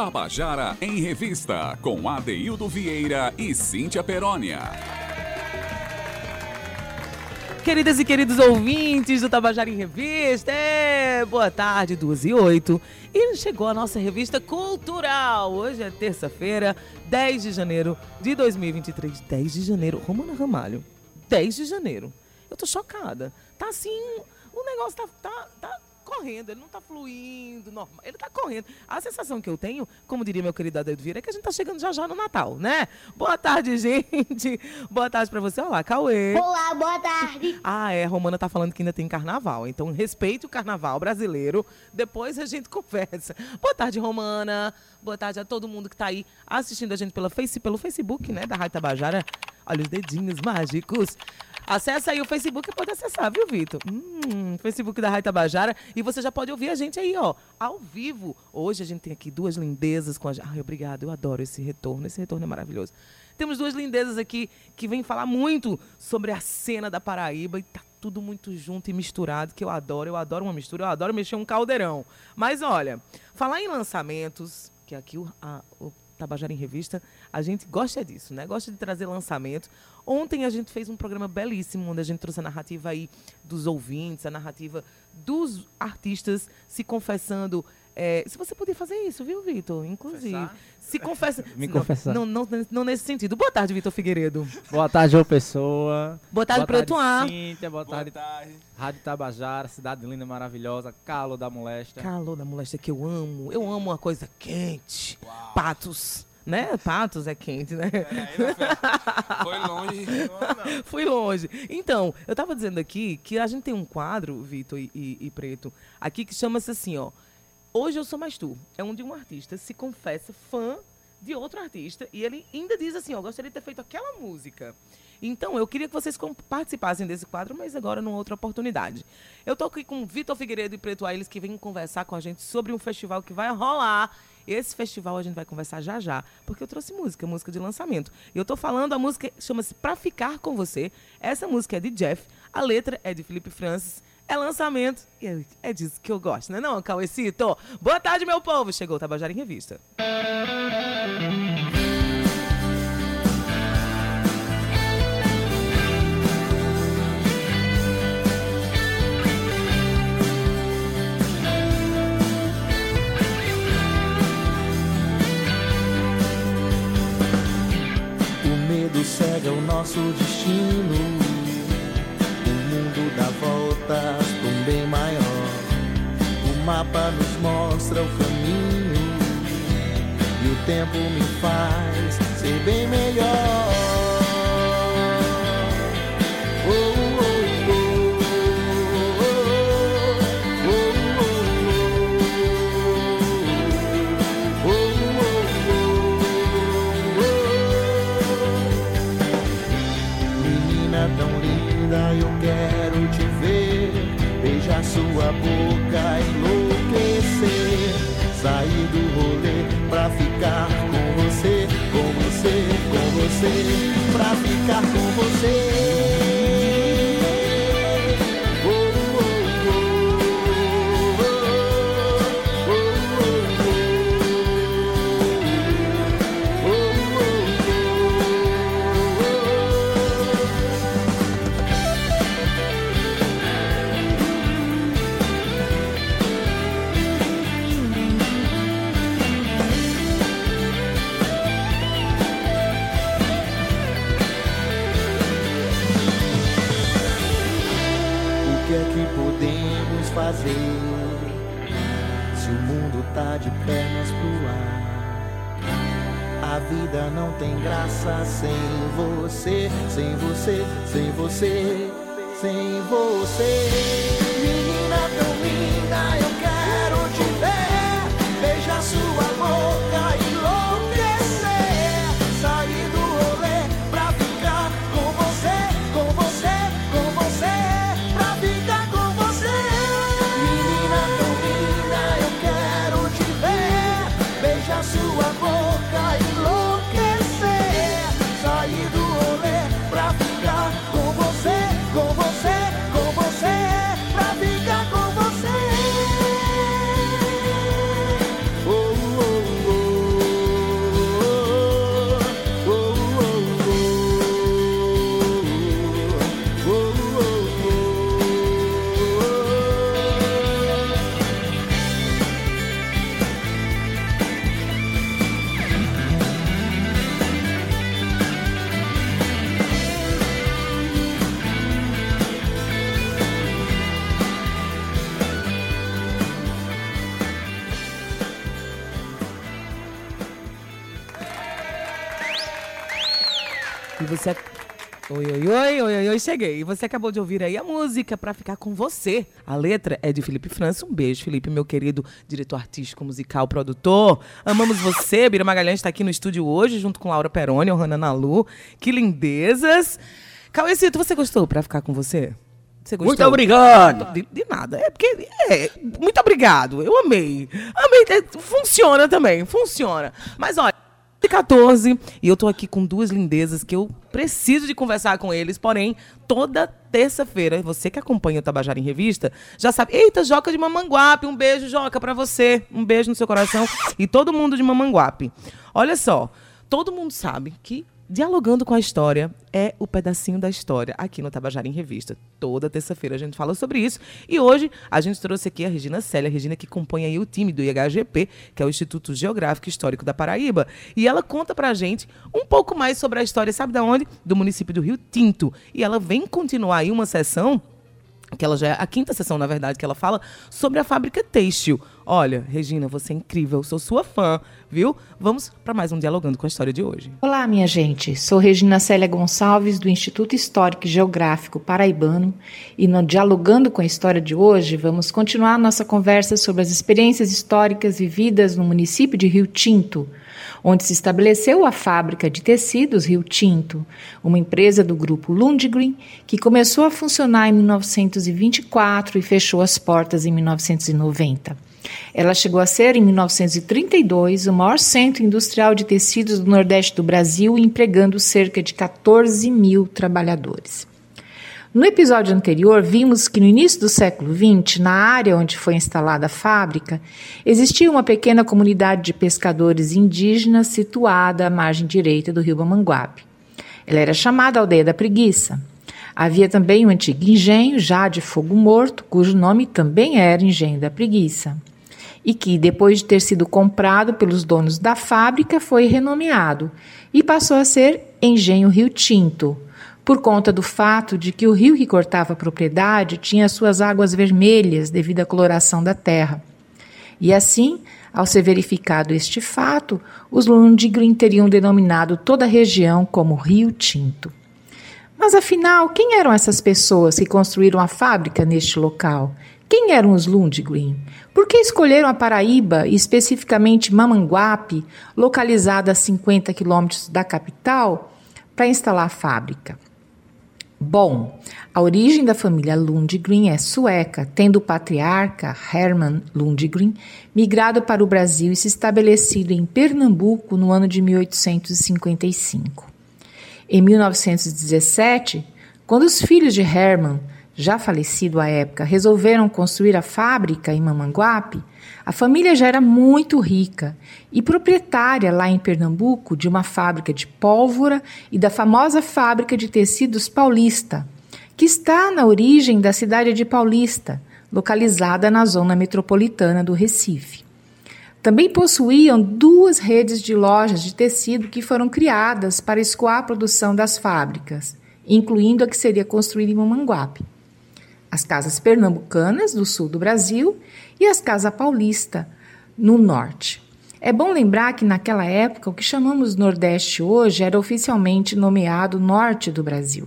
Tabajara em Revista, com Adeildo Vieira e Cíntia Perónia. Queridas e queridos ouvintes do Tabajara em Revista, é, boa tarde, 2 e 8. E chegou a nossa revista cultural. Hoje é terça-feira, 10 de janeiro de 2023. 10 de janeiro. Romana Ramalho, 10 de janeiro. Eu tô chocada. Tá assim, o negócio tá, tá, tá correndo, ele não tá fluindo, normal, ele tá correndo. A sensação que eu tenho, como diria meu querido Adeildo Vieira, é que a gente tá chegando já já no Natal, né? Boa tarde, gente. Boa tarde pra você. Olá, Cauê. Olá, boa tarde. Ah, é, a Romana tá falando que ainda tem carnaval, então respeite o carnaval brasileiro, depois a gente conversa. Boa tarde, Romana. Boa tarde a todo mundo que tá aí assistindo a gente pela face, pelo Facebook, né, da Rádio Tabajara. Olha os dedinhos mágicos. Acesse aí o Facebook e pode acessar, viu, Vitor? Hum, Facebook da Rádio Tabajara. E você já pode ouvir a gente aí, ó, ao vivo. Hoje a gente tem aqui duas lindezas com a gente. Ai, obrigado, eu adoro esse retorno. Esse retorno é maravilhoso. Temos duas lindezas aqui que vêm falar muito sobre a cena da Paraíba e tá tudo muito junto e misturado, que eu adoro. Eu adoro uma mistura, eu adoro mexer um caldeirão. Mas olha, falar em lançamentos, que aqui o, a, o Tabajara em Revista, a gente gosta disso, né? Gosta de trazer lançamento. Ontem a gente fez um programa belíssimo, onde a gente trouxe a narrativa aí dos ouvintes, a narrativa dos artistas se confessando. É, se você podia fazer isso, viu, Vitor? Inclusive. Confessar? Se confessa. Me não, confessar. Não, não, não nesse sentido. Boa tarde, Vitor Figueiredo. Boa tarde, João Pessoa. Boa tarde, boa Preto Ar. Cíntia, boa tarde, Rádio Tabajara, cidade linda, maravilhosa, calo da moléstia. Calor da moléstia que eu amo. Eu amo uma coisa quente. Patos. Né? Patos é quente, né? Foi longe. Fui longe. Então, eu tava dizendo aqui que a gente tem um quadro, Vitor e, e- e Preto, aqui que chama-se assim, ó. Hoje eu sou mais tu. É onde um artista se confessa fã de outro artista e ele ainda diz assim, ó, gostaria de ter feito aquela música. Então, eu queria que vocês participassem desse quadro, mas agora numa outra oportunidade. Eu tô aqui com Vitor Figueiredo e Preto Aires, que vêm conversar com a gente sobre um festival que vai rolar. Esse festival a gente vai conversar já já, porque eu trouxe música, música de lançamento. E eu tô falando, a música chama-se Pra Ficar Com Você. Essa música é de Jeff, a letra é de Felipe Francis, é lançamento, e é, é disso que eu gosto, né não, Cauecito? Boa tarde, meu povo! Chegou o Tabajara em Revista. O medo cega o nosso destino. O mundo dá voltas pra um bem maior. O mapa nos mostra o caminho. E o tempo me faz ser bem melhor. Você, pra ficar com você. Não tem graça sem você, sem você, sem você, sem você. Menina tão linda, eu cheguei. E você acabou de ouvir aí a música pra ficar com você. A letra é de Felipe França. Um beijo, Felipe, meu querido diretor artístico, musical, produtor. Amamos você. Bira Magalhães está aqui no estúdio hoje, junto com Laura Peroni, Ohana Nalu. Que lindezas. Cauecito, você gostou pra ficar com você? Você gostou? Muito obrigado. De, de nada. É porque. É, muito obrigado. Eu amei. Amei. É, Funciona também. Funciona. Mas olha. 14 e eu tô aqui com duas lindezas que eu preciso de conversar com eles, porém, toda terça-feira, você que acompanha o Tabajara em Revista, já sabe. Eita, Joca de Mamanguape, um beijo, Joca, pra você. Um beijo no seu coração e todo mundo de Mamanguape. Olha só, todo mundo sabe que Dialogando com a História é o pedacinho da história aqui no Tabajara em Revista. Toda terça-feira a gente fala sobre isso. E hoje a gente trouxe aqui a Regina Célia, a Regina que compõe aí o time do IHGP, que é o Instituto Geográfico e Histórico da Paraíba. E ela conta pra gente um pouco mais sobre a história, sabe da onde? Do município do Rio Tinto. E ela vem continuar aí uma sessão que ela já é a quinta sessão, na verdade, que ela fala sobre a fábrica têxtil. Olha, Regina, você é incrível, sou sua fã, viu? Vamos para mais um Dialogando com a História de hoje. Olá, minha gente. Sou Regina Célia Gonçalves, do Instituto Histórico e Geográfico Paraibano, e no Dialogando com a História de hoje, vamos continuar nossa conversa sobre as experiências históricas vividas no município de Rio Tinto, onde se estabeleceu a fábrica de tecidos Rio Tinto, uma empresa do grupo Lundgren, que começou a funcionar em 1924 e fechou as portas em 1990. Ela chegou a ser, em 1932, o maior centro industrial de tecidos do Nordeste do Brasil, empregando cerca de 14 mil trabalhadores. No episódio anterior, vimos que no início do século XX, na área onde foi instalada a fábrica, existia uma pequena comunidade de pescadores indígenas situada à margem direita do rio Mamanguape. Ela era chamada Aldeia da Preguiça. Havia também um antigo engenho, já de fogo morto, cujo nome também era Engenho da Preguiça, e que, depois de ter sido comprado pelos donos da fábrica, foi renomeado e passou a ser Engenho Rio Tinto por conta do fato de que o rio que cortava a propriedade tinha suas águas vermelhas devido à coloração da terra. E assim, ao ser verificado este fato, os Lundgren teriam denominado toda a região como Rio Tinto. Mas afinal, quem eram essas pessoas que construíram a fábrica neste local? Quem eram os Lundgren? Por que escolheram a Paraíba, e especificamente Mamanguape, localizada a 50 quilômetros da capital, para instalar a fábrica? Bom, a origem da família Lundgren é sueca, tendo o patriarca Hermann Lundgren migrado para o Brasil e se estabelecido em Pernambuco no ano de 1855. Em 1917, quando os filhos de Hermann, já falecido à época, resolveram construir a fábrica em Mamanguape, a família já era muito rica e proprietária lá em Pernambuco de uma fábrica de pólvora e da famosa fábrica de tecidos Paulista, que está na origem da cidade de Paulista, localizada na zona metropolitana do Recife. Também possuíam duas redes de lojas de tecido que foram criadas para escoar a produção das fábricas, incluindo a que seria construída em Mamanguape. As casas pernambucanas, do sul do Brasil, e as Casa Paulista, no norte. É bom lembrar que naquela época o que chamamos Nordeste hoje era oficialmente nomeado Norte do Brasil.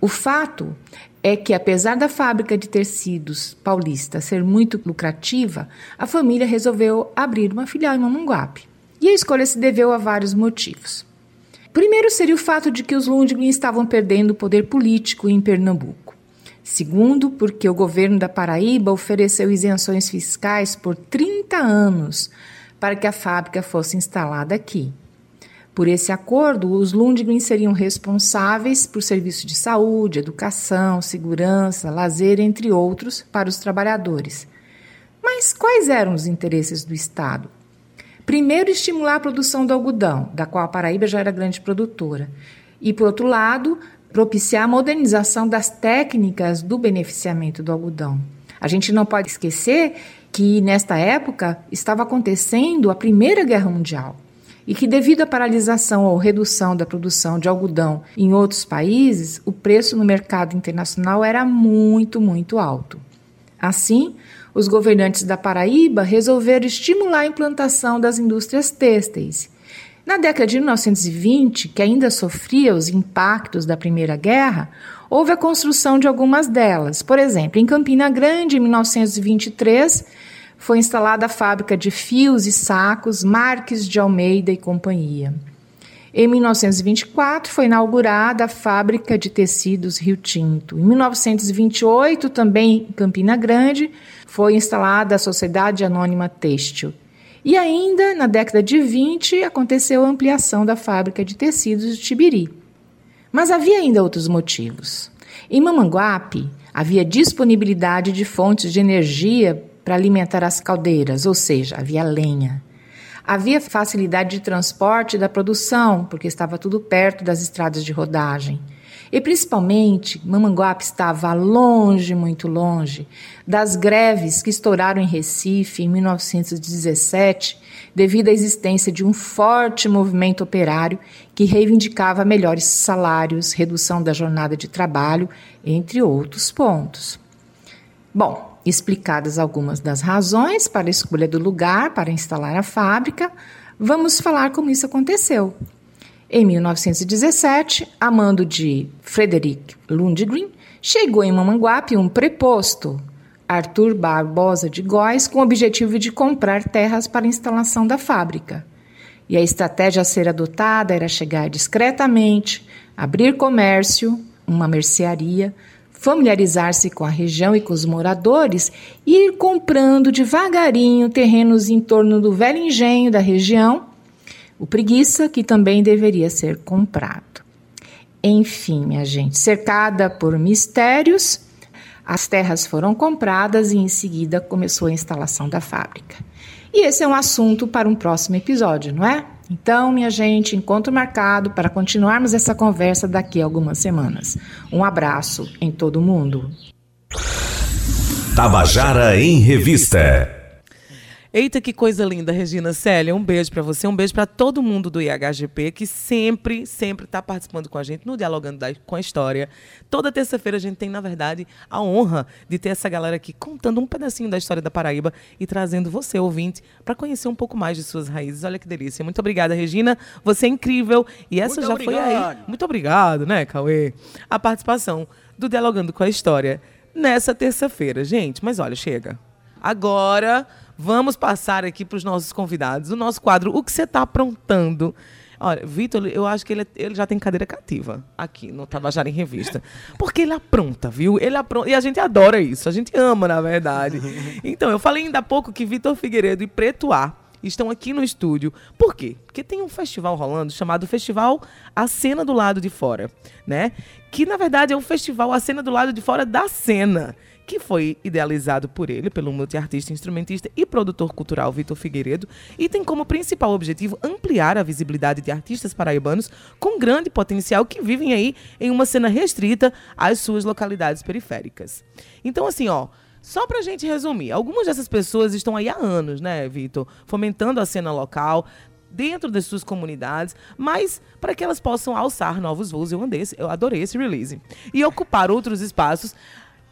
O fato é que, apesar da fábrica de tecidos paulista ser muito lucrativa, a família resolveu abrir uma filial em Mamanguape. E a escolha se deveu a vários motivos. Primeiro seria o fato de que os Lundgren estavam perdendo o poder político em Pernambuco. Segundo, porque o governo da Paraíba ofereceu isenções fiscais por 30 anos para que a fábrica fosse instalada aqui. Por esse acordo, os Lundgren seriam responsáveis por serviços de saúde, educação, segurança, lazer, entre outros, para os trabalhadores. Mas quais eram os interesses do Estado? Primeiro, estimular a produção do algodão, da qual a Paraíba já era grande produtora. E, por outro lado, propiciar a modernização das técnicas do beneficiamento do algodão. A gente não pode esquecer que nesta época estava acontecendo a Primeira Guerra Mundial e que, devido à paralisação ou redução da produção de algodão em outros países, o preço no mercado internacional era muito, muito alto. Assim, os governantes da Paraíba resolveram estimular a implantação das indústrias têxteis Na década de 1920, que ainda sofria os impactos da Primeira Guerra, houve a construção de algumas delas. Por exemplo, em Campina Grande, em 1923, foi instalada a fábrica de fios e sacos Marques de Almeida e Companhia. Em 1924 foi inaugurada a fábrica de tecidos Rio Tinto. Em 1928, também em Campina Grande, foi instalada a Sociedade Anônima Têxtil. E ainda na década de 20 aconteceu a ampliação da fábrica de tecidos de Tibiri. Mas havia ainda outros motivos. Em Mamanguape havia disponibilidade de fontes de energia para alimentar as caldeiras, ou seja, havia lenha. Havia facilidade de transporte da produção, porque estava tudo perto das estradas de rodagem. E principalmente, Mamanguape estava longe, muito longe, das greves que estouraram em Recife em 1917, devido à existência de um forte movimento operário que reivindicava melhores salários, redução da jornada de trabalho, entre outros pontos. Bom, Explicadas algumas das razões para a escolha do lugar para instalar a fábrica, vamos falar como isso aconteceu. Em 1917, a mando de Frederick Lundgren, chegou em Mamanguape um preposto, Arthur Barbosa de Góes, com o objetivo de comprar terras para a instalação da fábrica. E a estratégia a ser adotada era chegar discretamente, abrir comércio, uma mercearia, familiarizar-se com a região e com os moradores e ir comprando devagarinho terrenos em torno do velho engenho da região, o preguiça, que também deveria ser comprado. Enfim, minha gente, cercada por mistérios, as terras foram compradas e em seguida começou a instalação da fábrica. E esse é um assunto para um próximo episódio, não é? Então, minha gente, encontro marcado para continuarmos essa conversa daqui a algumas semanas. Um abraço em todo mundo. Tabajara em Revista. Eita, que coisa linda, Regina Célia. Um beijo para você, um beijo para todo mundo do IHGP que sempre, sempre está participando com a gente no Dialogando da, com a História. Toda terça-feira a gente tem, na verdade, a honra de ter essa galera aqui contando um pedacinho da história da Paraíba e trazendo você, ouvinte, para conhecer um pouco mais de suas raízes. Olha que delícia. Muito obrigada, Regina. Você é incrível. E essa Muito já obrigado. foi aí. Muito obrigado, né, Cauê? A participação do Dialogando com a História nessa terça-feira. Gente, mas olha, chega. Agora Vamos passar aqui para os nossos convidados o nosso quadro O que você está aprontando? Olha, Vitor, eu acho que ele, ele já tem cadeira cativa aqui no Tabajara em Revista. Porque ele apronta, viu? Ele apronta. E a gente adora isso. A gente ama, na verdade. Então, eu falei ainda há pouco que Vitor Figueiredo e Preto A estão aqui no estúdio. Por quê? Porque tem um festival rolando chamado Festival A Cena do Lado de Fora, né? Que na verdade é um festival A Cena do Lado de Fora da Cena que foi idealizado por ele, pelo multiartista, instrumentista e produtor cultural Vitor Figueiredo, e tem como principal objetivo ampliar a visibilidade de artistas paraibanos com grande potencial que vivem aí em uma cena restrita às suas localidades periféricas. Então, assim, ó. Só para a gente resumir, algumas dessas pessoas estão aí há anos, né, Vitor? Fomentando a cena local, dentro das suas comunidades, mas para que elas possam alçar novos voos. Eu, andei, eu adorei esse release. E ocupar outros espaços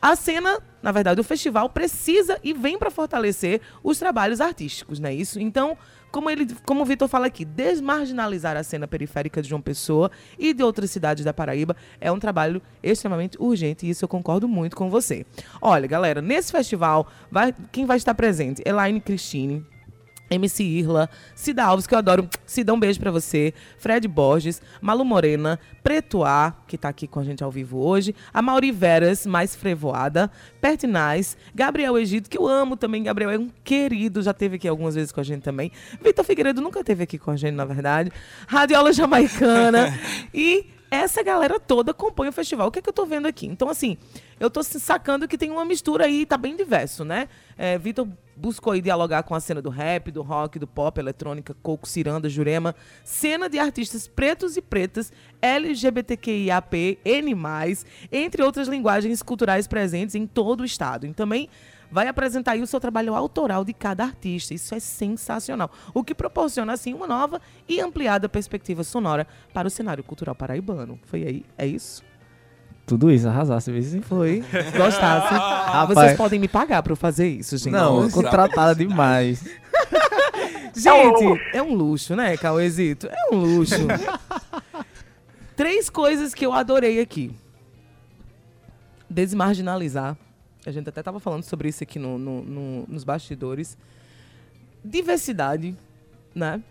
a cena, na verdade, o festival precisa e vem para fortalecer os trabalhos artísticos, não é isso? Então, como ele, como o Vitor fala aqui, desmarginalizar a cena periférica de João Pessoa e de outras cidades da Paraíba é um trabalho extremamente urgente e isso eu concordo muito com você. Olha, galera, nesse festival, vai, quem vai estar presente? Elaine Cristine, MC Irla, Cida Alves, que eu adoro. Cida, um beijo para você. Fred Borges, Malu Morena, Preto A, que tá aqui com a gente ao vivo hoje. A Mauri Veras, mais frevoada. Pertinaz, Gabriel Egito, que eu amo também. Gabriel é um querido, já teve aqui algumas vezes com a gente também. Vitor Figueiredo nunca teve aqui com a gente, na verdade. Radiola Jamaicana. e essa galera toda compõe o festival. O que é que eu tô vendo aqui? Então, assim, eu tô sacando que tem uma mistura aí, tá bem diverso, né? É, Vitor buscou dialogar com a cena do rap, do rock, do pop, eletrônica, coco, ciranda, jurema, cena de artistas pretos e pretas, LGBTQIAP, N+, entre outras linguagens culturais presentes em todo o estado. E também vai apresentar aí o seu trabalho autoral de cada artista. Isso é sensacional. O que proporciona, assim, uma nova e ampliada perspectiva sonora para o cenário cultural paraibano. Foi aí? É isso? Tudo isso, arrasasse, viu? Foi. Gostasse. Ah, vocês podem me pagar para fazer isso, gente. Não, contratada demais. Gente, é um luxo, né, Cauêzito? É um luxo. Três coisas que eu adorei aqui. Desmarginalizar. A gente até estava falando sobre isso aqui no, no- no- nos bastidores. Diversidade, né?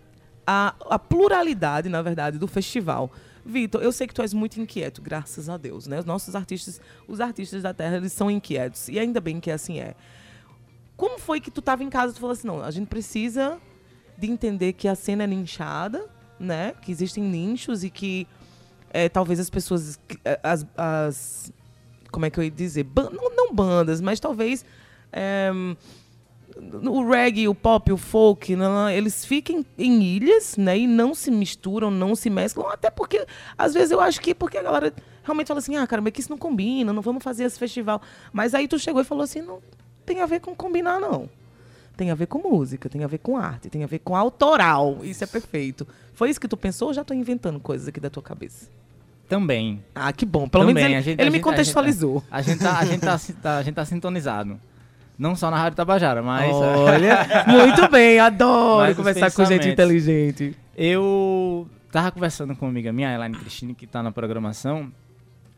A, a pluralidade, na verdade, do festival. Vitor, eu sei que tu és muito inquieto, graças a Deus, né? Os nossos artistas, os artistas da Terra, eles são inquietos. E ainda bem que assim é. Como foi que tu estava em casa e tu falou assim, não, a gente precisa de entender que a cena é nichada, né? Que existem nichos e que é, talvez as pessoas, eh, as, as- como é que eu ia dizer, Ban- não, não bandas, mas talvez é, o reggae, o pop, o folk, não, eles fiquem em ilhas, né? E não se misturam, não se mesclam, até porque às vezes eu acho que porque a galera realmente fala assim, ah, caramba, é que isso não combina, não vamos fazer esse festival. Mas aí tu chegou e falou assim, não tem a ver com combinar não. Tem a ver com música, tem a ver com arte, tem a ver com autoral. Isso é perfeito. Foi isso que tu pensou ou já tô inventando coisas aqui da tua cabeça? Também. Ah, que bom. Pelo Também, menos ele, a gente- ele a me gente- a gente- contextualizou. A gente tá, a gente si- tá- a gente tá sintonizado. Não só na Rádio Tabajara, mas Olha, muito bem, adoro Mas conversar com gente inteligente. eu tava conversando com uma amiga minha, a Elaine Cristine, que tá na programação,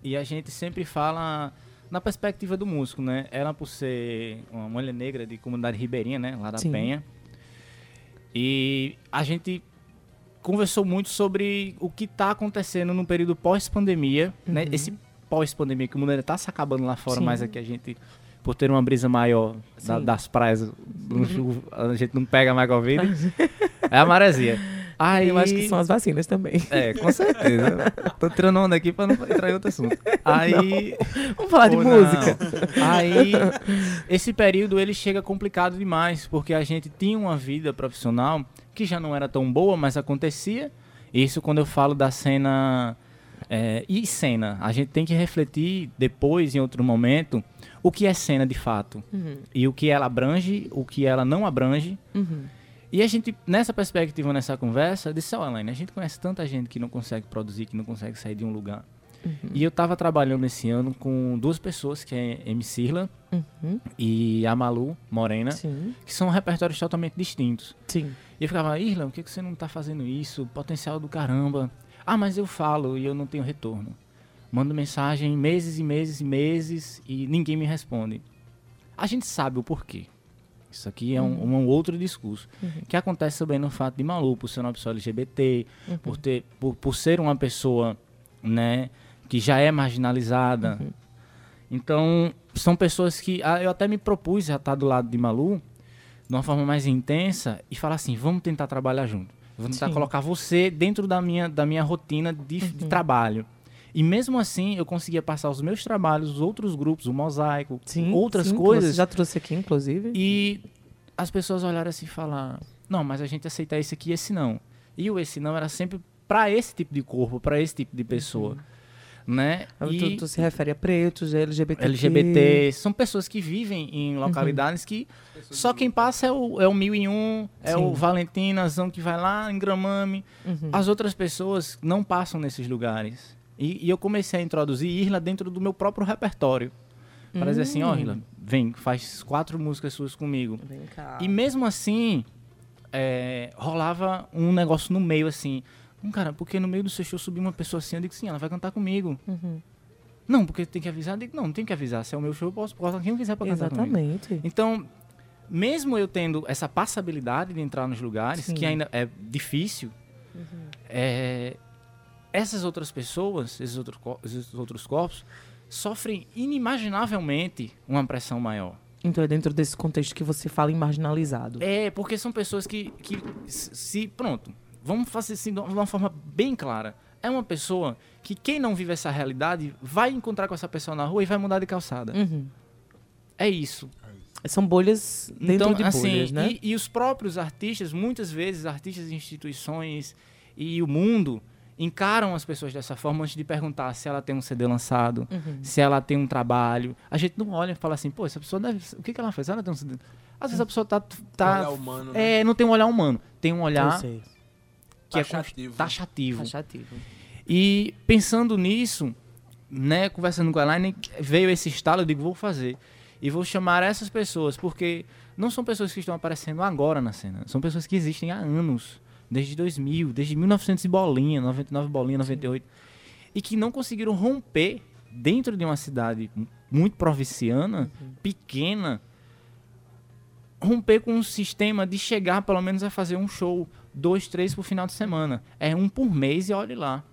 e a gente sempre fala na perspectiva do músico, né? Ela por ser uma mulher negra de comunidade ribeirinha, né? Lá da Sim. Penha. E a gente conversou muito sobre o que tá acontecendo no período pós-pandemia, né? Esse pós-pandemia, que o mundo ainda tá se acabando lá fora, Uhum. Sim. mas aqui a gente, por ter uma brisa maior da-. Uhum. das praias, chuva, a gente não pega mais Covid. é a maresia. Aí, Eu acho que são as vacinas também. É, com certeza. Tô tirando onda aqui pra não entrar em outro assunto. Aí. Vamos falar de não. música. Aí, esse período ele chega complicado demais, porque a gente tinha uma vida profissional que já não era tão boa, mas acontecia. Isso quando eu falo da cena. É, e cena, a gente tem que refletir depois, em outro momento, o que é cena de fato. Uhum, E o que ela abrange, o que ela não abrange. uhum. E a gente, nessa perspectiva, nessa conversa, disse, ó, Elaine, a gente conhece tanta gente que não consegue produzir, que não consegue sair de um lugar. E eu tava trabalhando esse ano com duas pessoas, que é M. Sirla Uhum. e a Malu Morena, Sim, que são repertórios totalmente distintos. sim. E eu ficava, Irla, por que que você não tá fazendo isso? Potencial do caramba. Ah, mas eu falo e eu não tenho retorno. Mando mensagem meses e meses e meses e ninguém me responde. A gente sabe o porquê. Isso aqui é um, um outro discurso. Que acontece também no fato de Malu, por ser uma pessoa LGBT, por, ter, por, por ser uma pessoa né, que já é marginalizada. Então, são pessoas que. ah, eu até me propus a estar do lado de Malu de uma forma mais intensa e falar assim: vamos tentar trabalhar junto. Vou tentar Sim. colocar você dentro da minha, da minha rotina de, de trabalho. E mesmo assim, eu conseguia passar os meus trabalhos, os outros grupos, o mosaico, Sim, outras sim, coisas. Você já trouxe aqui, inclusive. E as pessoas olharam assim e falaram: não, mas a gente aceita esse aqui e esse não. E o esse não era sempre para esse tipo de corpo, para esse tipo de pessoa. Né? Tu, E tu se refere a pretos, LGBT. LGBT, são pessoas que vivem em Uhum. localidades que só quem passa é o, é o mil e um, é Sim. o Valentinazão que vai lá em Gramame. Uhum. As outras pessoas não passam nesses lugares. E, e eu comecei a introduzir Irla dentro do meu próprio repertório. Para dizer assim, ó, Hum. Irla, vem, faz quatro músicas suas comigo. Vem cá. E mesmo assim, é, rolava um negócio no meio, assim. Hum, cara, porque no meio do seu show subiu uma pessoa assim, eu digo, sim, ela vai cantar comigo. Uhum. Não, porque tem que avisar. Eu digo, não, não tem que avisar. Se é o meu show, eu posso botar quem eu quiser pra cantar comigo. Exatamente. Então, mesmo eu tendo essa passabilidade de entrar nos lugares, Sim. Uhum. que ainda é difícil, é, essas outras pessoas, esses, outro, co- esses outros corpos, sofrem inimaginavelmente uma pressão maior. Então é dentro desse contexto que você fala em marginalizado. É, porque são pessoas que, que se- Pronto, vamos fazer assim de uma forma bem clara. É uma pessoa que quem não vive essa realidade vai encontrar com essa pessoa na rua e vai mudar de calçada. Uhum. É isso. São bolhas dentro então, de assim, bolhas, né? e, e os próprios artistas, muitas vezes, artistas e instituições e o mundo encaram as pessoas dessa forma antes de perguntar se ela tem um CD lançado, Uhum. se ela tem um trabalho. A gente não olha e fala assim, pô, essa pessoa deve. O que, que ela fez? Ela tem um CD. Às vezes a pessoa tá. tá Olhar humano, né? é, não tem um olhar humano. Tem um Eu olhar sei. Que é Taxativo. con- taxativo. Taxativo. E pensando nisso, né, conversando com a Elaine, veio esse estalo, eu digo, vou fazer. E vou chamar essas pessoas, porque não são pessoas que estão aparecendo agora na cena. São pessoas que existem há anos. Desde 2000, desde 1900 e bolinha, 99 bolinha, 98. E que não conseguiram romper dentro de uma cidade muito provinciana, pequena, romper com um sistema de chegar pelo menos a fazer um show, dois, três por final de semana. É um por mês e olhe lá.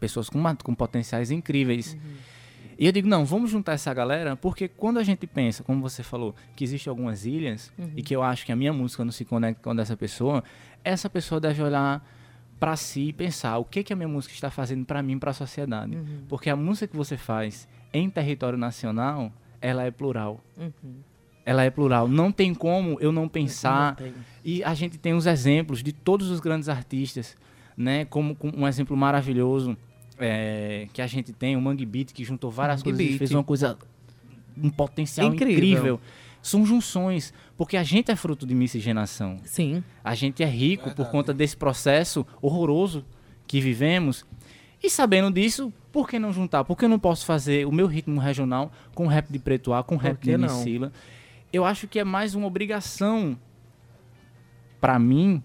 Pessoas com, com potenciais incríveis. E eu digo, não, vamos juntar essa galera, porque quando a gente pensa, como você falou, que existem algumas ilhas, e que eu acho que a minha música não se conecta com a dessa pessoa, essa pessoa deve olhar para si e pensar o que, que a minha música está fazendo para mim, para a sociedade. Porque a música que você faz em território nacional, ela é plural. Ela é plural. Não tem como eu não pensar. E a gente tem os exemplos de todos os grandes artistas, né? Como, como um exemplo maravilhoso é, que a gente tem, o Mangue Beat, que juntou várias Mangue coisas e Beat. fez uma coisa, um potencial Incrível. incrível. São junções, porque a gente é fruto de miscigenação. Sim. A gente é rico por conta desse processo horroroso que vivemos. E sabendo disso, por que não juntar? Por que eu não posso fazer o meu ritmo regional com rap de Preto A, com rap de não? Eu acho que é mais uma obrigação para mim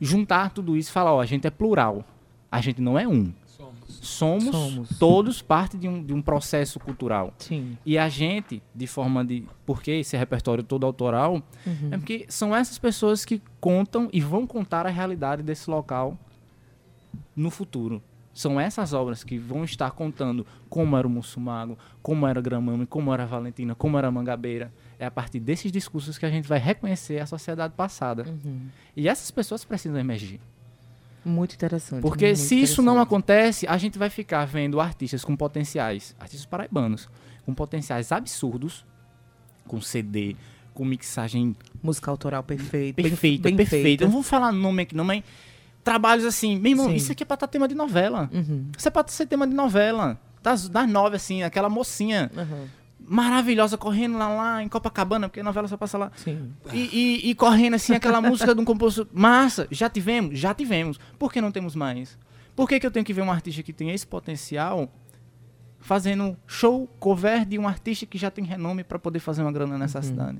juntar tudo isso e falar, ó, a gente é plural. A gente não é um. Somos, Somos. todos parte de um, de um processo cultural. Sim. E a gente, de forma de. Por que esse repertório todo autoral? É porque são essas pessoas que contam e vão contar a realidade desse local no futuro. São essas obras que vão estar contando como era o Mussumago, como era Gramame, como era a Valentina, como era a Mangabeira. É a partir desses discursos que a gente vai reconhecer a sociedade passada. E essas pessoas precisam emergir. Muito interessante. Porque muito se isso não interessante. acontece, a gente vai ficar vendo artistas com potenciais, artistas paraibanos, com potenciais absurdos, com CD, com mixagem Música autoral perfeita. perfeita, perfeita. feita. Não vou falar nome aqui, não, mas trabalhos assim, meu irmão, Sim. isso aqui é pra estar tema de novela. Uhum. Isso é pra ser tema de novela. Das, das nove, assim, aquela mocinha Uhum. Maravilhosa correndo lá, lá em Copacabana, porque a novela só passa lá. Sim. E, e- e correndo assim, aquela música de um compositor. Massa, já tivemos? Já tivemos. Por que não temos mais? Por que, que eu tenho que ver um artista que tem esse potencial fazendo show cover de um artista que já tem renome para poder fazer uma grana nessa cidade?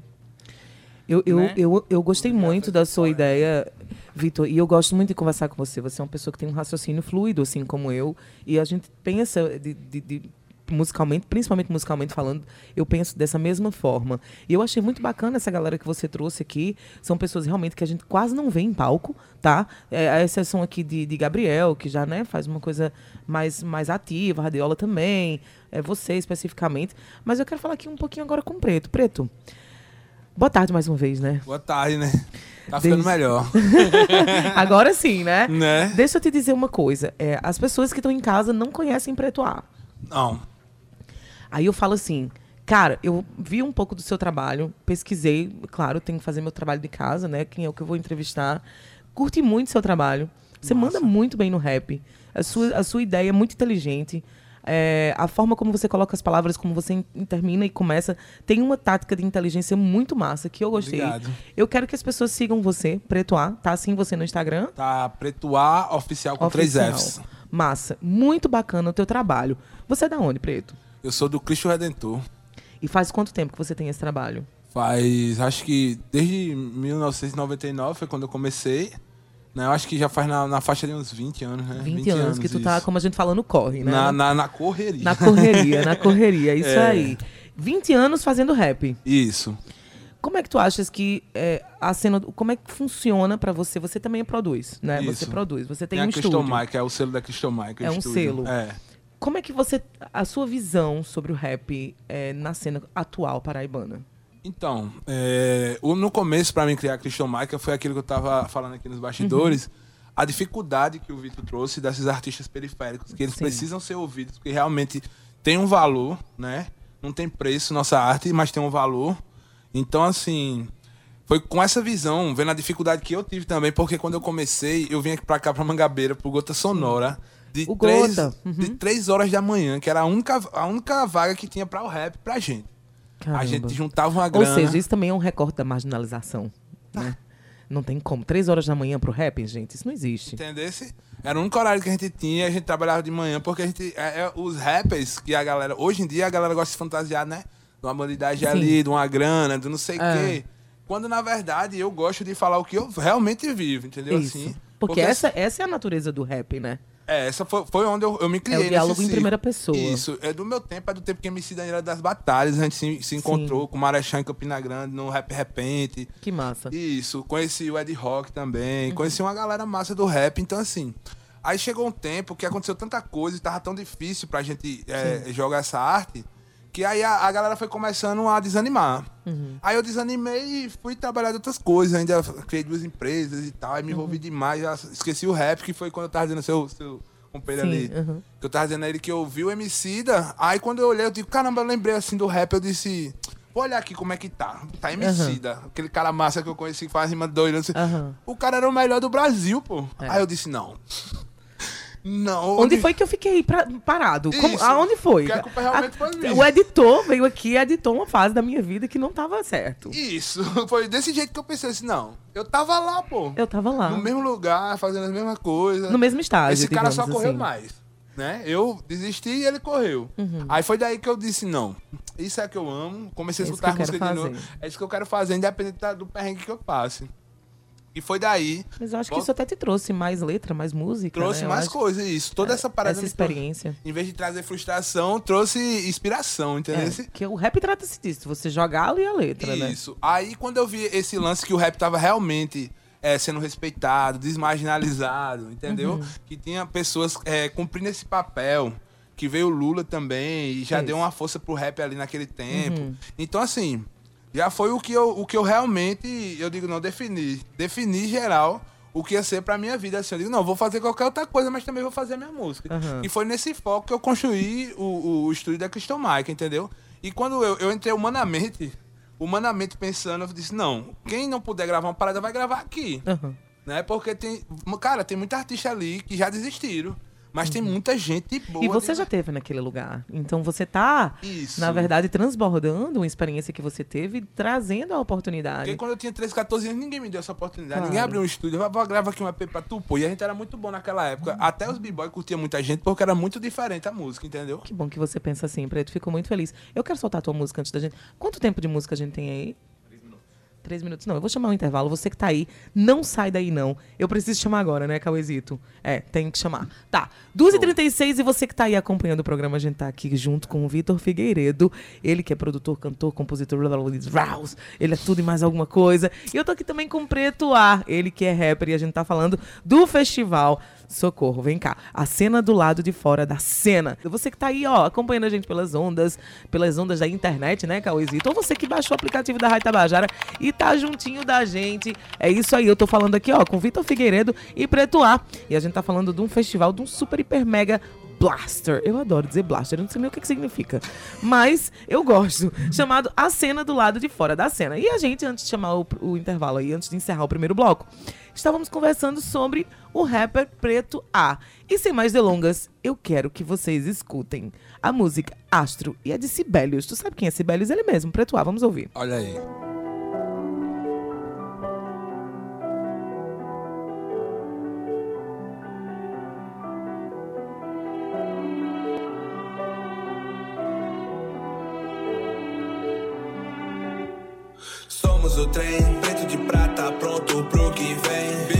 Eu, eu, Né? eu, eu gostei muito da sua ideia, Vitor, e eu gosto muito de conversar com você. Você é uma pessoa que tem um raciocínio fluido, assim como eu, e a gente pensa de, de- de- musicalmente, principalmente musicalmente falando, eu penso dessa mesma forma. E eu achei muito bacana essa galera que você trouxe aqui. São pessoas realmente que a gente quase não vê em palco, tá? É, a exceção aqui de, de Gabriel, que já né, faz uma coisa mais, mais ativa, a Radiola também, é você especificamente. Mas eu quero falar aqui um pouquinho agora com o Preto. Preto, boa tarde mais uma vez, né? Boa tarde, né? Tá ficando Desde- melhor. Agora sim, né? né? Deixa eu te dizer uma coisa. É, as pessoas que estão em casa não conhecem Preto A. Não. Aí eu falo assim, cara, eu vi um pouco do seu trabalho, pesquisei, claro, tenho que fazer meu trabalho de casa, né? Quem é o que eu vou entrevistar. Curti muito seu trabalho. Você manda muito bem no rap. A sua, a sua ideia é muito inteligente. É, a forma como você coloca as palavras, como você in- termina e começa, tem uma tática de inteligência muito massa que eu gostei. Obrigado. Eu quero que as pessoas sigam você, Preto A, tá assim você no Instagram? Tá Preto A oficial com três Oficial. Fs. Massa. Muito bacana o teu trabalho. Você é da onde, Preto? Eu sou do Cristo Redentor. E faz quanto tempo que você tem esse trabalho? Faz, acho que desde 1999 foi quando eu comecei. Né? Eu acho que já faz na, na faixa de uns 20 anos, né? 20, anos, que tu tá, isso. como a gente fala, no corre, né? na, na, na correria. Na correria, na correria, isso É. aí. 20 anos fazendo rap. Isso. Como é que tu achas que é, a cena. Como é que funciona pra você? Você também produz, né? Você Isso. produz, você tem, Tem um a Crystal estúdio. Mike, é o selo da Crystal Mike. o É um estúdio. selo. É. Como é que você. A sua visão sobre o rap é, na cena atual paraibana? Então, é, no começo, pra mim criar Christian Michael, foi aquilo que eu tava falando aqui nos bastidores. A dificuldade que o Vitor trouxe desses artistas periféricos, que eles Sim. precisam ser ouvidos, porque realmente tem um valor, né? Não tem preço nossa arte, mas tem um valor. Então, assim, foi com essa visão, vendo a dificuldade que eu tive também, porque quando eu comecei, eu vim aqui pra cá, pra Mangabeira, pro Gota Sonora. De O três, Gota, de três horas da manhã, que era a única, a única vaga que tinha pra o rap pra gente. A Caramba. gente juntava uma Ou grana. seja, isso também é um recorte da marginalização. Né? Não tem como. Três horas da manhã pro rap, gente, isso não existe. Entendesse? Era o único horário que a gente tinha, a gente trabalhava de manhã, porque a gente. É, é, os rappers que a galera. Hoje em dia a galera gosta de se fantasiar, né? de uma bandidagem Sim. ali, de uma grana, de não sei o É. quê. Quando, na verdade, eu gosto de falar o que eu realmente vivo, entendeu? Isso. Assim, Porque, essa, essa é a natureza do rap, né? É, essa foi, foi onde eu, eu me criei. É o diálogo em primeira pessoa. Isso, é do meu tempo, é do tempo que MC Daniela das batalhas, a gente se, se encontrou com o Marechal em Campina Grande, no Rap Repente. Que massa. Isso, conheci o Ed Rock também, Uhum. conheci uma galera massa do rap, então assim. Aí chegou um tempo que aconteceu tanta coisa e tava tão difícil pra gente é, jogar essa arte, que aí a, a galera foi começando a desanimar. Uhum. Aí eu desanimei e fui trabalhar de outras coisas, ainda criei duas empresas e tal, aí me Uhum. envolvi demais, já esqueci o rap, que foi quando eu tava dizendo seu, seu companheiro Sim, ali. uhum. Que eu tava dizendo a ele que eu vi o Emicida, aí quando eu olhei, eu digo, caramba, eu lembrei assim do rap, eu disse, vou olhar aqui como é que tá. Tá Emicida, aquele cara massa que eu conheci que faz rima doida. O cara era o melhor do Brasil, pô. É. Aí eu disse, não. Não. Onde foi que eu fiquei pra- parado? Como- aonde foi? A culpa realmente foi minha. O editor veio aqui e editou uma fase da minha vida que não tava certo. Isso. Foi desse jeito que eu pensei assim, não. Eu tava lá, pô. Eu tava lá. No mesmo lugar, fazendo as mesmas coisas. No mesmo estágio, Esse cara só correu assim. mais. Né? Eu desisti e ele correu. Uhum. Aí foi daí que eu disse, não. Isso é que eu amo. Comecei a É escutar música de novo. É isso que eu quero fazer, independente do perrengue que eu passe. E foi daí. Mas eu acho que isso até te trouxe mais letra, mais música. Trouxe né? Mais coisas, isso. Toda essa parada. Essa experiência. Em vez de trazer frustração, trouxe inspiração, entendeu? É, que o rap trata-se disso, você jogá-lo e a letra, né? Isso. Aí quando eu vi esse lance que o rap tava realmente é, sendo respeitado, desmarginalizado, entendeu? Uhum. Que tinha pessoas é, cumprindo esse papel. Que veio o Lula também e já Isso. deu uma força pro rap ali naquele tempo. Uhum. Então, assim, já foi o que eu, o que eu realmente, eu digo, não, defini. Defini geral o que ia ser pra minha vida. Assim, eu digo, não, vou fazer qualquer outra coisa, mas também vou fazer a minha música. Aham. E foi nesse foco que eu construí o, o estúdio da Crystal Mike, entendeu? E quando eu, eu entrei humanamente, humanamente pensando, eu disse, não, quem não puder gravar uma parada vai gravar aqui. Aham. Né? Porque tem. Cara, tem muita artista ali que já desistiram. Mas tem muita gente boa. Uhum. E você de- já esteve naquele lugar. Então você tá, Isso. na verdade, transbordando uma experiência que você teve, trazendo a oportunidade. Porque quando eu tinha 13, 14 anos, ninguém me deu essa oportunidade. Claro. Ninguém abriu um estúdio. Vou gravar aqui um EP pra tu, pô. E a gente era muito bom naquela época. Até os b-boy curtiam muita gente, porque era muito diferente a música, entendeu? Que bom que você pensa assim, Preto. Fico muito feliz. Eu quero soltar a tua música antes da gente. Quanto tempo de música a gente tem aí? Três minutos. Não, eu vou chamar um intervalo. Você que tá aí, não sai daí, não. Eu preciso chamar agora, né, Cauezito? É, tem que chamar. Tá. 2h36 e você que tá aí acompanhando o programa, a gente tá aqui junto com o Vitor Figueiredo. Ele que é produtor, cantor, compositor, blá, blá, blá. Ele é tudo e mais alguma coisa. E eu tô aqui também com o Preto A. Ele que é rapper e a gente tá falando do festival Socorro, vem cá. A cena do lado de fora da cena. Você que tá aí, ó, acompanhando a gente pelas ondas, pelas ondas da internet, né, Cauezito? Ou você que baixou o aplicativo da Rádio Tabajara e tá juntinho da gente. É isso aí, eu tô falando aqui, ó, com Vitor Figueiredo e Preto A. E a gente tá falando de um festival, de um super, hiper, mega Blaster. Eu adoro dizer Blaster, eu não sei nem o que, que significa. Mas eu gosto. Chamado A Cena do Lado de Fora da Cena. E a gente, antes de chamar o, o intervalo aí, antes de encerrar o primeiro bloco, estávamos conversando sobre o rapper Preto A. E sem mais delongas, eu quero que vocês escutem a música Astro e a de Sibelius. Tu sabe quem é Sibelius? Ele mesmo, Preto A. Vamos ouvir. Olha aí. Somos o trem, preto de prata, pronto pro que vem.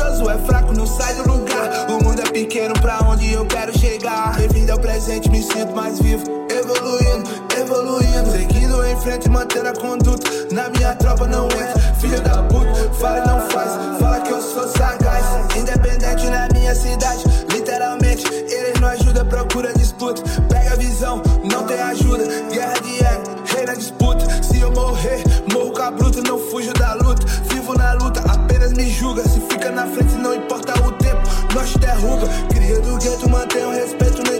Invejoso é fraco, não sai do lugar. O mundo é pequeno pra onde eu quero chegar. Bem-vindo ao presente, me sinto mais vivo. Evoluindo, evoluindo. Seguindo em frente, mantendo a conduta. Na minha tropa não entra, filho da puta. Fala e não faz, fala que eu sou sagaz. Independente na minha cidade, literalmente. Eles não ajudam, procura disputa. Pega a visão, não tem ajuda. Guerra de ego, rei na disputa. Se eu morrer, morro com a bruta. Não fujo me julga. Se fica na frente, não importa o tempo. Nós te derruba. Cria do gueto, mantém o respeito. Nem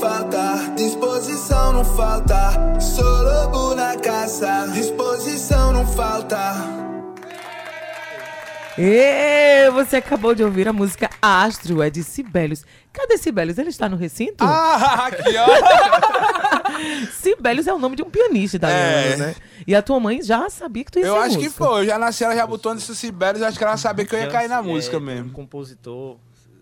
falta, disposição não falta. Sou lobo na caça, disposição não falta. E você acabou de ouvir a música Astro, é de Sibelius. Cadê Sibelius? Ele está no recinto? Ah, aqui, ó. Sibelius é o nome de um pianista italiano, É. né? E a tua mãe já sabia que tu ia Eu ser acho que músico. foi. Eu já nasci, ela já botou nesse Sibelius. Acho que ela sabia que eu ia cair na música é, Um mesmo. compositor.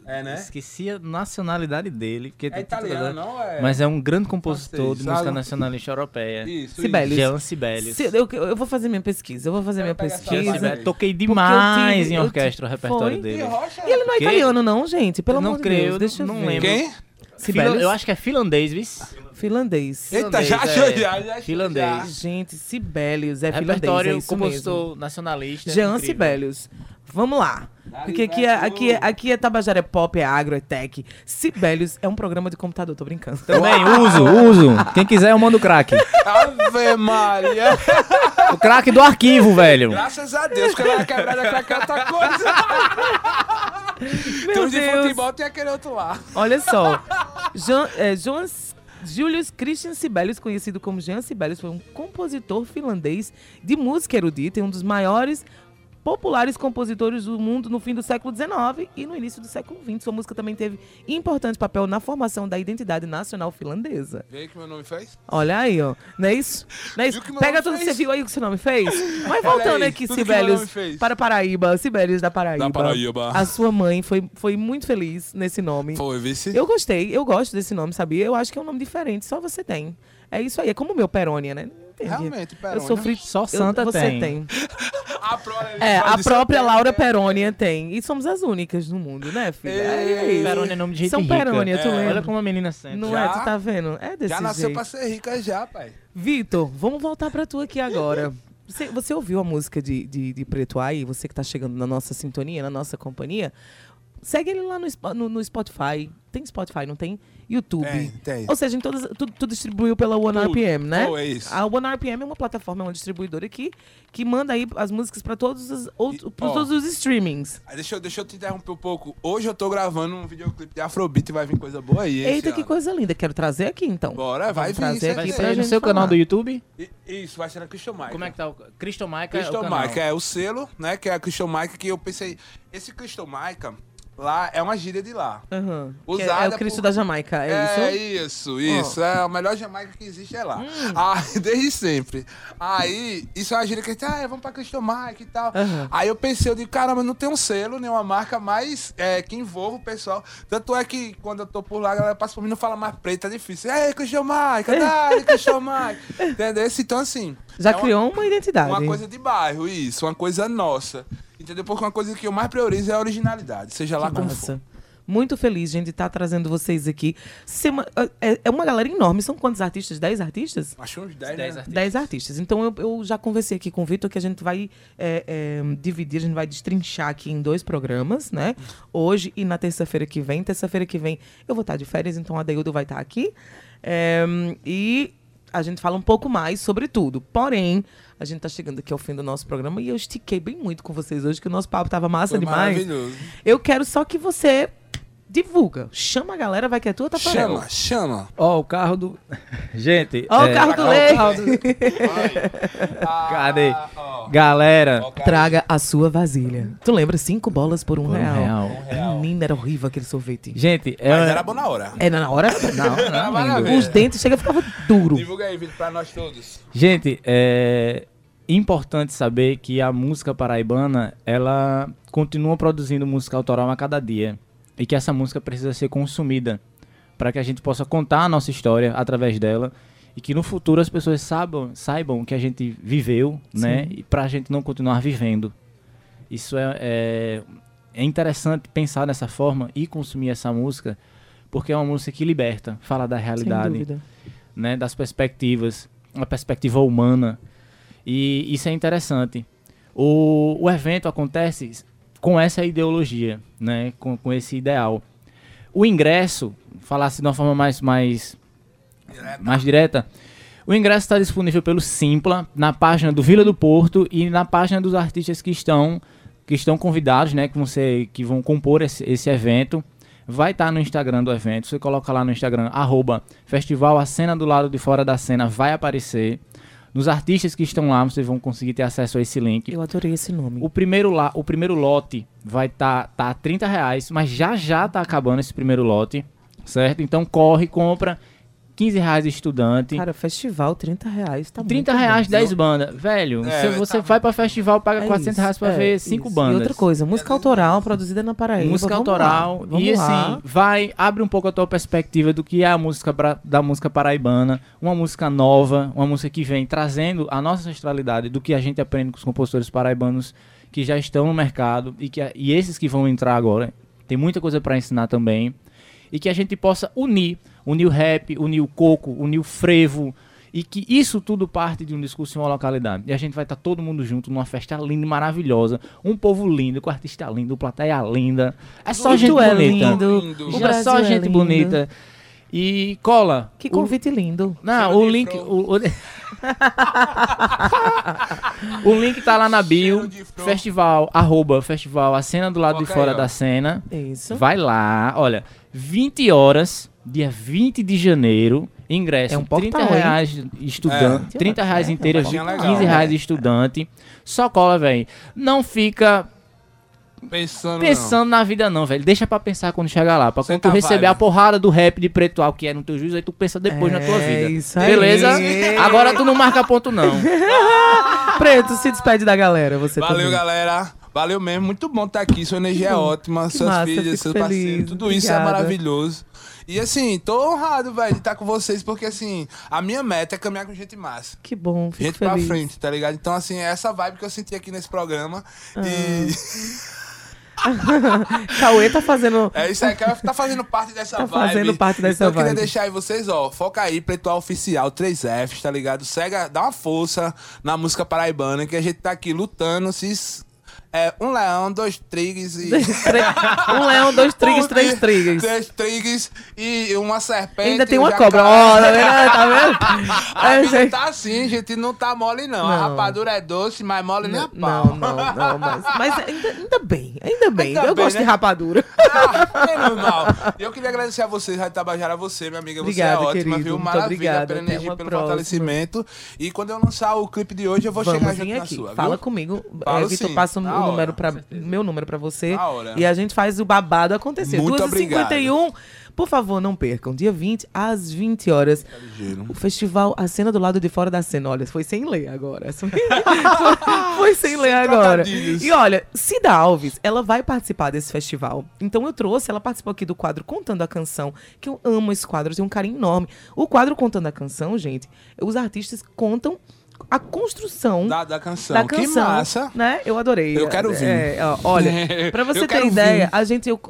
É, né? Esqueci a nacionalidade dele. Porque É italiano, não? É... Mas é um grande compositor de música nacionalista europeia. Isso, Sibelius. Jean Sibelius. Se- eu, eu vou fazer minha pesquisa, eu vou fazer minha pegar essa pesquisa. Toquei eu demais tive- em eu orquestra o repertório foi? dele. rocha? E ele não é italiano, não, gente? Pelo Não amor de creio, Deus, deixa eu não ver. lembro. Quem? Sibelius, eu acho que é finlandês, viu? finlandês. Eita, já achou, é. já, já Finlandês. Gente, Sibelius, é finlandês, é Repertório isso compositor mesmo. nacionalista. Jean incrível. Sibelius. Vamos lá. Porque aqui é, aqui, é, aqui é Tabajara, é pop, é agro, é tech. Sibelius é um programa de computador, tô brincando. Também, uso, uso. Quem quiser eu mando o crack. Ave Maria. O crack do arquivo, velho. Graças a Deus, que ela quebrar da é outra coisa. Meu uns de futebol, tem aquele outro lá. Olha só. Jean, é, Joan Julius Christian Sibelius, conhecido como Jean Sibelius, foi um compositor finlandês de música erudita e um dos maiores populares compositores do mundo no fim do século XIX e no início do século XX. Sua música também teve importante papel na formação da identidade nacional finlandesa. Vê aí que meu nome fez? Olha aí, ó. Não é isso? Não é isso? Que Pega tudo que fez? você viu aí que seu nome fez. Mas voltando aí, aqui, que Sibelius, para Paraíba. Sibelius da Paraíba. Da Paraíba. A sua mãe foi, foi muito feliz nesse nome. Foi, vice. Eu gostei, eu gosto desse nome, sabia? Eu acho que é um nome diferente, só você tem. É isso aí, é como o meu Perônia, né? Entendi. Realmente, Eu Perônia. sofri. Só eu- Santa você tem. tem. A, própria, É, a própria eu Laura? Perônia tem. E somos as únicas no mundo, né, filha? É, é isso. Perônia é nome de gente São rica. Perônia, tu É. lembra? Olha como a menina sente. Não Já? é? Tu tá vendo? É desse Já nasceu jeito. pra ser rica já, pai. Vitor, vamos voltar pra tu aqui agora. Você, você ouviu a música de, de, de Preto aí? Você que tá chegando na nossa sintonia, na nossa companhia? Segue ele lá no, no, no Spotify. Tem Spotify, não tem? YouTube. Tem, tem. Ou seja, em todas, tu, tu distribuiu pela One Tudo. RPM, né? Oh, é isso. A One RPM é uma plataforma, é uma distribuidora que, que manda aí as músicas pra todos os, outros, E, ó. todos os streamings. Aí deixa, eu, deixa eu te interromper um pouco. Hoje eu tô gravando um videoclipe de Afrobeat e vai vir coisa boa aí. Eita, que ano. coisa linda. Quero trazer aqui, então. Bora, vai Vamos vir. trazer aqui Vai pra ser no seu canal falar. do YouTube? I- Isso, vai ser na Christian Mike. Como é que tá o... Cristo Maica é o canal. Maica é o selo, né? Que é a Crystal Maica que eu pensei. Esse Crystal Maica lá é uma gíria de lá. Aham. Que é, Usada é o Cristo por- da Jamaica, é, É isso? isso, isso. É a melhor Jamaica que existe é lá. Hum. Ah, desde sempre. Aí, isso é uma gíria que a gente, ah, vamos pra Crystal Maica e tal. Aham. Aí eu pensei, eu digo, caramba, não tem um selo, nenhuma marca mais é, que envolva o pessoal. Tanto é que quando eu tô por lá, a galera passa por mim e não fala mais preto, é difícil. Ei, Crystal Maica, dale, Crystal Maica. Entendeu? Então, assim. Já é uma- criou uma identidade. uma coisa de bairro, isso, uma coisa nossa. Entendeu? Porque uma coisa que eu mais priorizo é a originalidade, seja lá Que como massa. for. Muito feliz, gente, de estar trazendo vocês aqui. Sema- é, é uma galera enorme. São quantos artistas? Dez artistas? Acho uns 10, Dez né? artistas. Dez artistas. Então eu, eu já conversei aqui com o Vitor que a gente vai é, é, dividir, a gente vai destrinchar aqui em dois programas, né? Hoje e na terça-feira que vem. Terça-feira que vem eu vou estar de férias, então a Deildo vai estar aqui. É, e a gente fala um pouco mais sobre tudo. Porém, a gente tá chegando aqui ao fim do nosso programa e eu estiquei bem muito com vocês hoje, que o nosso papo tava massa Foi demais. maravilhoso. Eu quero só que você Divulga. Chama a galera, vai que é tua, tá Chama, chama. Ó, o carro do. Gente. Ó, é, o carro do leite. o carro do- Cadê? Galera. Traga a sua vasilha. Tu lembra? Cinco bolas por um Por um real. real. real. Menina, era horrível aquele sorvete. Gente, é. Mas era bom na hora. É, na hora? Não, não. Os dentes chega ficava duro. Divulga aí, Vitor, pra nós todos. Gente, é importante saber que a música paraibana, ela continua produzindo música autoral a cada dia. E que essa música precisa ser consumida para que a gente possa contar a nossa história através dela e que no futuro as pessoas saibam, saibam que a gente viveu, né? E pra gente não continuar vivendo. Isso é, é, é interessante pensar dessa forma e consumir essa música, porque é uma música que liberta, fala da realidade né, das perspectivas, uma perspectiva humana. E isso é interessante. O, o evento acontece com essa ideologia, né, com, com esse ideal. O ingresso, falasse de uma forma mais, mais, mais direta, o ingresso está disponível pelo Simpla, na página do Vila do Porto e na página dos artistas que estão que estão convidados, né, que vão, ser, que vão compor esse, esse evento. Vai estar no Instagram do evento. Você coloca lá no Instagram, arroba Festival A Cena do Lado de Fora da Cena, vai aparecer. Nos artistas que estão lá, vocês vão conseguir ter acesso a esse link. Eu adorei esse nome. O primeiro, lá, o primeiro lote vai estar tá, tá a 30 reais, mas já já tá acabando esse primeiro lote, certo? Então corre, compra 15 reais de estudante. Cara, festival, 30 reais. Tá 30 muito reais, bom. 10 bandas. Velho, É, se você tá vai pra festival, paga É 400 isso, reais pra é ver 5 isso. bandas. E outra coisa, música autoral produzida na Paraíba. música vamos autoral lá, vamos e lá. assim vai abre um pouco a tua perspectiva do que é a música pra- da música paraibana uma música nova uma música que vem trazendo a nossa ancestralidade do que a gente aprende com os compositores paraibanos que já estão no mercado e que e esses que vão entrar agora tem muita coisa para ensinar também e que a gente possa unir unir o rap unir o coco unir o frevo e que isso tudo parte de um discurso em uma localidade. E a gente vai estar todo mundo junto numa festa linda e maravilhosa. Um povo lindo, com artista lindo, plateia linda. É só Tudo gente é bonita. lindo. Lindo. O Brasil só é gente lindo. bonita. E cola. Que o- convite lindo. Não, Chama o de link. O, o- o link tá lá na bio. Cheiro de. Festival, arroba, festival, a cena do lado de Coloca fora aí, da cena. Isso. Vai lá, olha, 20 horas, dia 20 de janeiro, ingresso É um 30 portal, hein? reais estudante, É. 30 reais É, inteira, é um 15 portal. reais estudante. Só cola, velho. Não fica Pensando, pensando na vida não, velho. Deixa pra pensar quando chegar lá. Pra quando tu a receber a porrada do rap de preto que é no teu juízo, aí tu pensa depois na tua É vida. isso aí. Beleza? Agora tu não marca ponto não. Preto, se despede da galera. Você Valeu, também. galera. Valeu mesmo. Muito bom estar aqui. Sua energia é ótima. Que Suas massa, filhas, seus feliz. parceiros. Tudo isso é Obrigada. maravilhoso. E assim, tô honrado, velho, de estar com vocês, porque assim, a minha meta é caminhar com gente massa. Que bom, fico Gente feliz. pra frente, tá ligado? Então, assim, é essa vibe que eu senti aqui nesse programa. Ah. E Cauê tá fazendo... é isso aí, que tá fazendo parte dessa Tá vibe. fazendo parte dessa então, eu queria vibe. deixar aí vocês, ó, foca aí, Preto Oficial 3F, tá ligado? Cega, dá uma força na música paraibana, que a gente tá aqui lutando, se... É, um leão, dois trigues e... um leão, dois trigues, Um três tri- trigues. Três trigues e uma serpente. Ainda tem um uma jacaré. cobra. Ó, tá vendo? Tá vendo? A É, gente. tá assim, gente, não tá mole não. A Não. rapadura é doce, mas mole nem a Não, pau. não, não, mas, mas ainda, ainda bem, ainda bem. Ainda eu bem, gosto né? de rapadura. Ah, é normal. Eu queria agradecer a vocês, Rádio Tabajara, você, minha amiga. Você é ótima, querido. viu? Maravilha obrigada. pela energia, pelo próxima. fortalecimento. E quando eu lançar o clipe de hoje, eu vou chegar Vamos junto vir na aqui. sua, Fala viu? comigo. Falo É, Vitor passa o número pra, meu número pra você. E a gente faz o babado acontecer. Muito 2h51. Por favor, não percam. Dia 20 às 20 horas. ligeiro. O festival A Cena do Lado de Fora da Cena. Olha, foi sem ler agora. foi sem ler agora. E olha, Cida Alves, ela vai participar desse festival. Então eu trouxe, ela participou aqui do quadro Contando a Canção, que eu amo esse quadro, eu tenho um carinho enorme. O quadro Contando a Canção, gente, os artistas contam a construção Da, da canção. da Que canção, massa. né? Eu adorei. Eu quero ouvir. É, ó, olha, pra você ter ideia, a gente eu,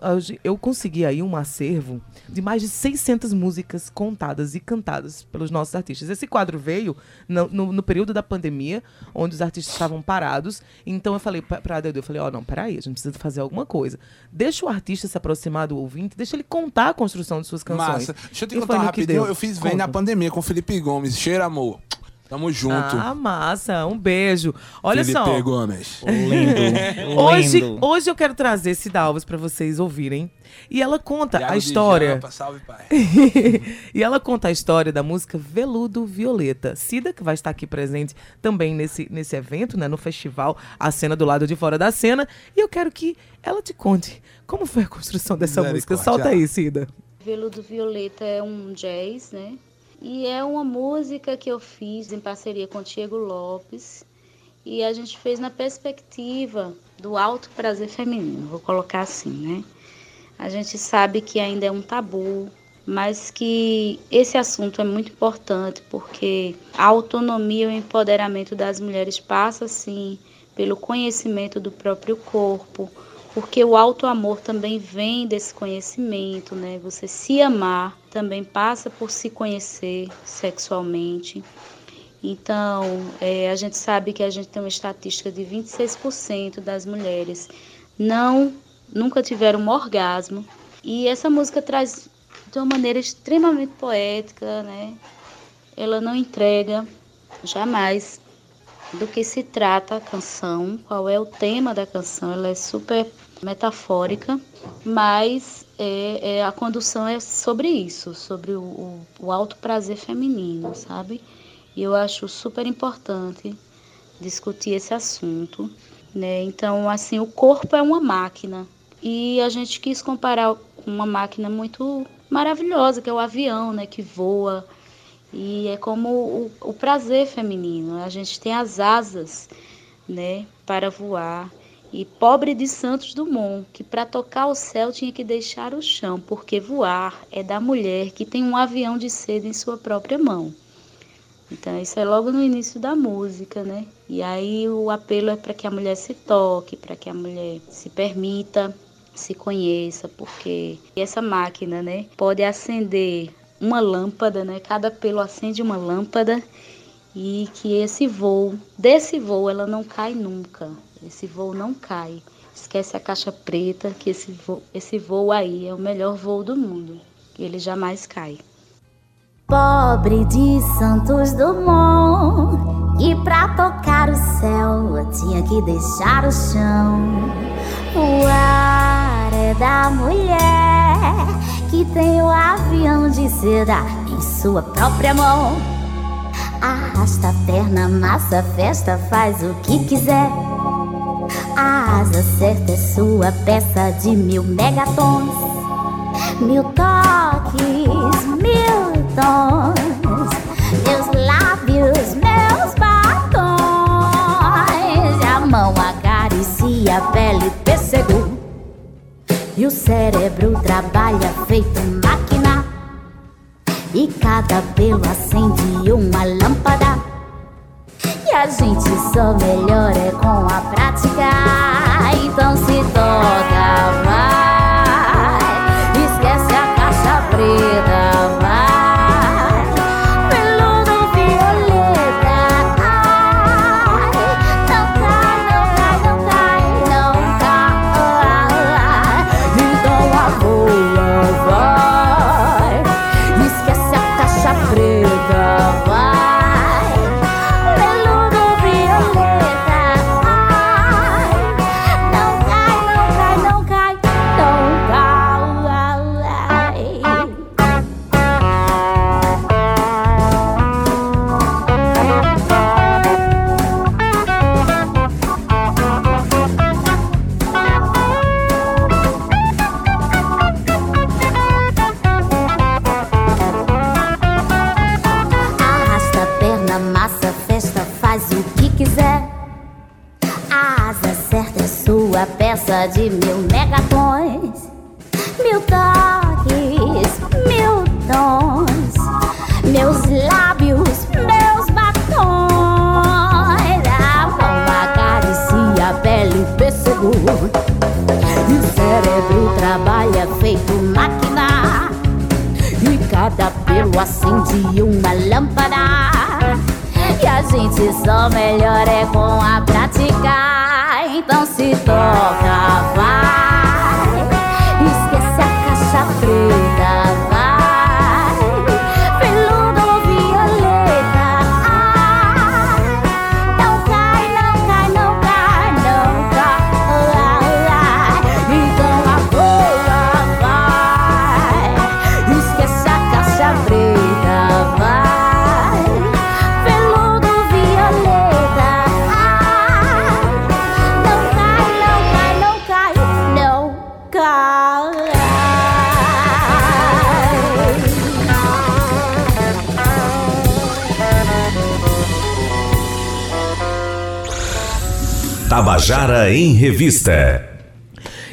eu consegui aí um acervo de mais de 600 músicas contadas e cantadas pelos nossos artistas. Esse quadro veio no, no, no período da pandemia, onde os artistas estavam parados. Então eu falei pra, pra Dedo, eu falei, ó, não, peraí, a gente precisa fazer alguma coisa. Deixa o artista se aproximar do ouvinte, deixa ele contar a construção de suas canções. Massa. Deixa eu te E contar que rapidinho. Eu fiz Vem na pandemia com o Felipe Gomes. Cheiro amor. Tamo junto. Ah, massa. Um beijo. Olha Felipe só. Gomes. Lindo. Hoje, lindo. hoje eu quero trazer Cida Alves pra vocês ouvirem. E ela conta a história. Jampa, salve, pai. e ela conta a história da música Veludo Violeta. Cida, que vai estar aqui presente também nesse, nesse evento, né, no festival A Cena do Lado de Fora da Cena. E eu quero que ela te conte como foi a construção dessa música. Solta aí, Cida. Veludo Violeta é um jazz, né? E é uma música que eu fiz em parceria com o Diego Lopes. E a gente fez na perspectiva do alto prazer feminino, vou colocar assim, né? A gente sabe que ainda é um tabu, mas que esse assunto é muito importante porque a autonomia e o empoderamento das mulheres passa, sim, pelo conhecimento do próprio corpo, porque o auto-amor também vem desse conhecimento, né? Você se amar também passa por se conhecer sexualmente. Então, é, a gente sabe que a gente tem uma estatística de 26% das mulheres não nunca tiveram um orgasmo. E essa música traz de uma maneira extremamente poética, né? Ela não entrega jamais do que se trata a canção, qual é o tema da canção. Ela é super metafórica, mas é, é, a condução é sobre isso, sobre o, o, o alto prazer feminino, sabe? E eu acho super importante discutir esse assunto, né? Então, assim, o corpo é uma máquina e a gente quis comparar com uma máquina muito maravilhosa, que é o avião, né? Que voa e é como o, o prazer feminino. A gente tem as asas, né? Para voar. E pobre de Santos Dumont, que para tocar o céu tinha que deixar o chão, porque voar é da mulher que tem um avião de seda em sua própria mão. Então, isso é logo no início da música, né? E aí o apelo é para que a mulher se toque, para que a mulher se permita, se conheça, porque essa máquina, né, pode acender uma lâmpada, né? Cada pelo acende uma lâmpada e que esse voo, desse voo, ela não cai nunca. Esse voo não cai. Esquece a caixa preta, que esse voo, esse voo aí é o melhor voo do mundo. Ele jamais cai. Pobre de Santos Dumont, que pra tocar o céu tinha que deixar o chão. Ar é da mulher que tem o avião de seda em sua própria mão. Arrasta a perna, massa, festa, faz o que quiser. A asa certa é sua peça de mil megatons. Mil toques, mil tons. Meus lábios, meus batons. A mão acaricia a pele, pêssego. E o cérebro trabalha feito máquina. E cada pelo acende uma lâmpada. E a gente só melhora com a prática. Então se toca, massa, festa, faz o que quiser. A asa certa é sua peça de mil megatons. Mil toques, mil tons. Meus lábios, meus batons. A mão acaricia a pele, pêssego. E o cérebro trabalha feito máquina. E cada pelo acende uma lâmpada. E a gente só melhora é com a prática. Então se toca, vai. Tabajara em Revista.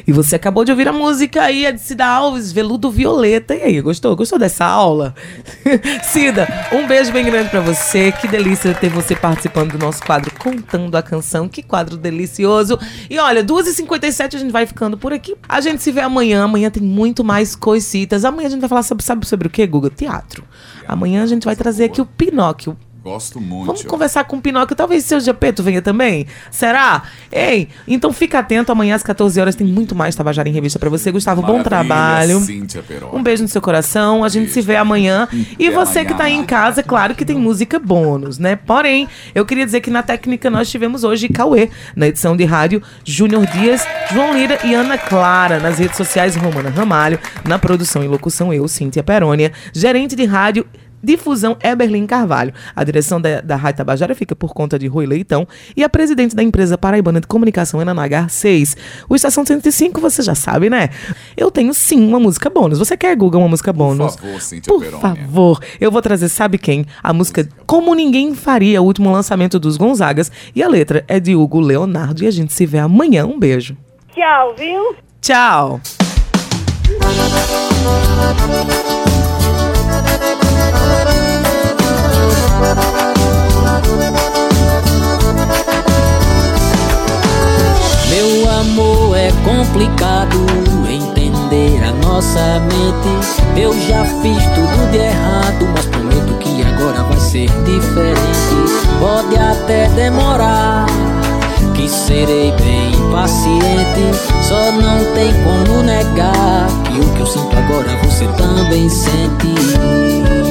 E você acabou de ouvir a música aí, a de Cida Alves, Veludo Violeta. E aí, gostou? Gostou dessa aula? Cida, um beijo bem grande para você. Que delícia ter você participando do nosso quadro Contando a Canção. Que quadro delicioso. E olha, 2h57 a gente vai ficando por aqui. A gente se vê amanhã. Amanhã tem muito mais coisitas. Amanhã a gente vai falar sobre, sabe sobre o que, Guga? Teatro. Amanhã a gente vai trazer aqui o Pinóquio. Gosto muito. Vamos conversar com o Pinóquio. Talvez seu Gepeto venha também. Será? Ei, então fica atento. Amanhã às 14 horas tem muito mais Tabajara em Revista pra você. Gustavo, bom Maravilha, trabalho. Cíntia. Um beijo no seu coração. A gente se vê amanhã. E Até você que tá aí em casa, claro que tem música bônus, né? Porém, eu queria dizer que na técnica nós tivemos hoje Cauê, na edição de rádio Júnior Dias, João Lira e Ana Clara, nas redes sociais Romana Ramalho, na produção e locução eu, Cíntia Perônia, gerente de rádio Difusão Eberlin Carvalho. A direção da, da Rádio Tabajara fica por conta de Rui Leitão e a presidente da empresa paraibana de comunicação, Ana Nagar 6. O Estação 105, você já sabe, né? Eu tenho sim uma música bônus. Você quer, Google, uma música bônus? favor, Cíntia Por Peroni. favor, eu vou trazer, sabe quem? A música Como Ninguém Faria, o último lançamento dos Gonzagas. E a letra é de Hugo Leonardo. E a gente se vê amanhã. Um beijo. Tchau, viu? Tchau. Meu amor é complicado entender a nossa mente. Eu já fiz tudo de errado, mas prometo que agora vai ser diferente. Pode até demorar, que serei bem paciente. Só não tem como negar que o que eu sinto agora você também sente.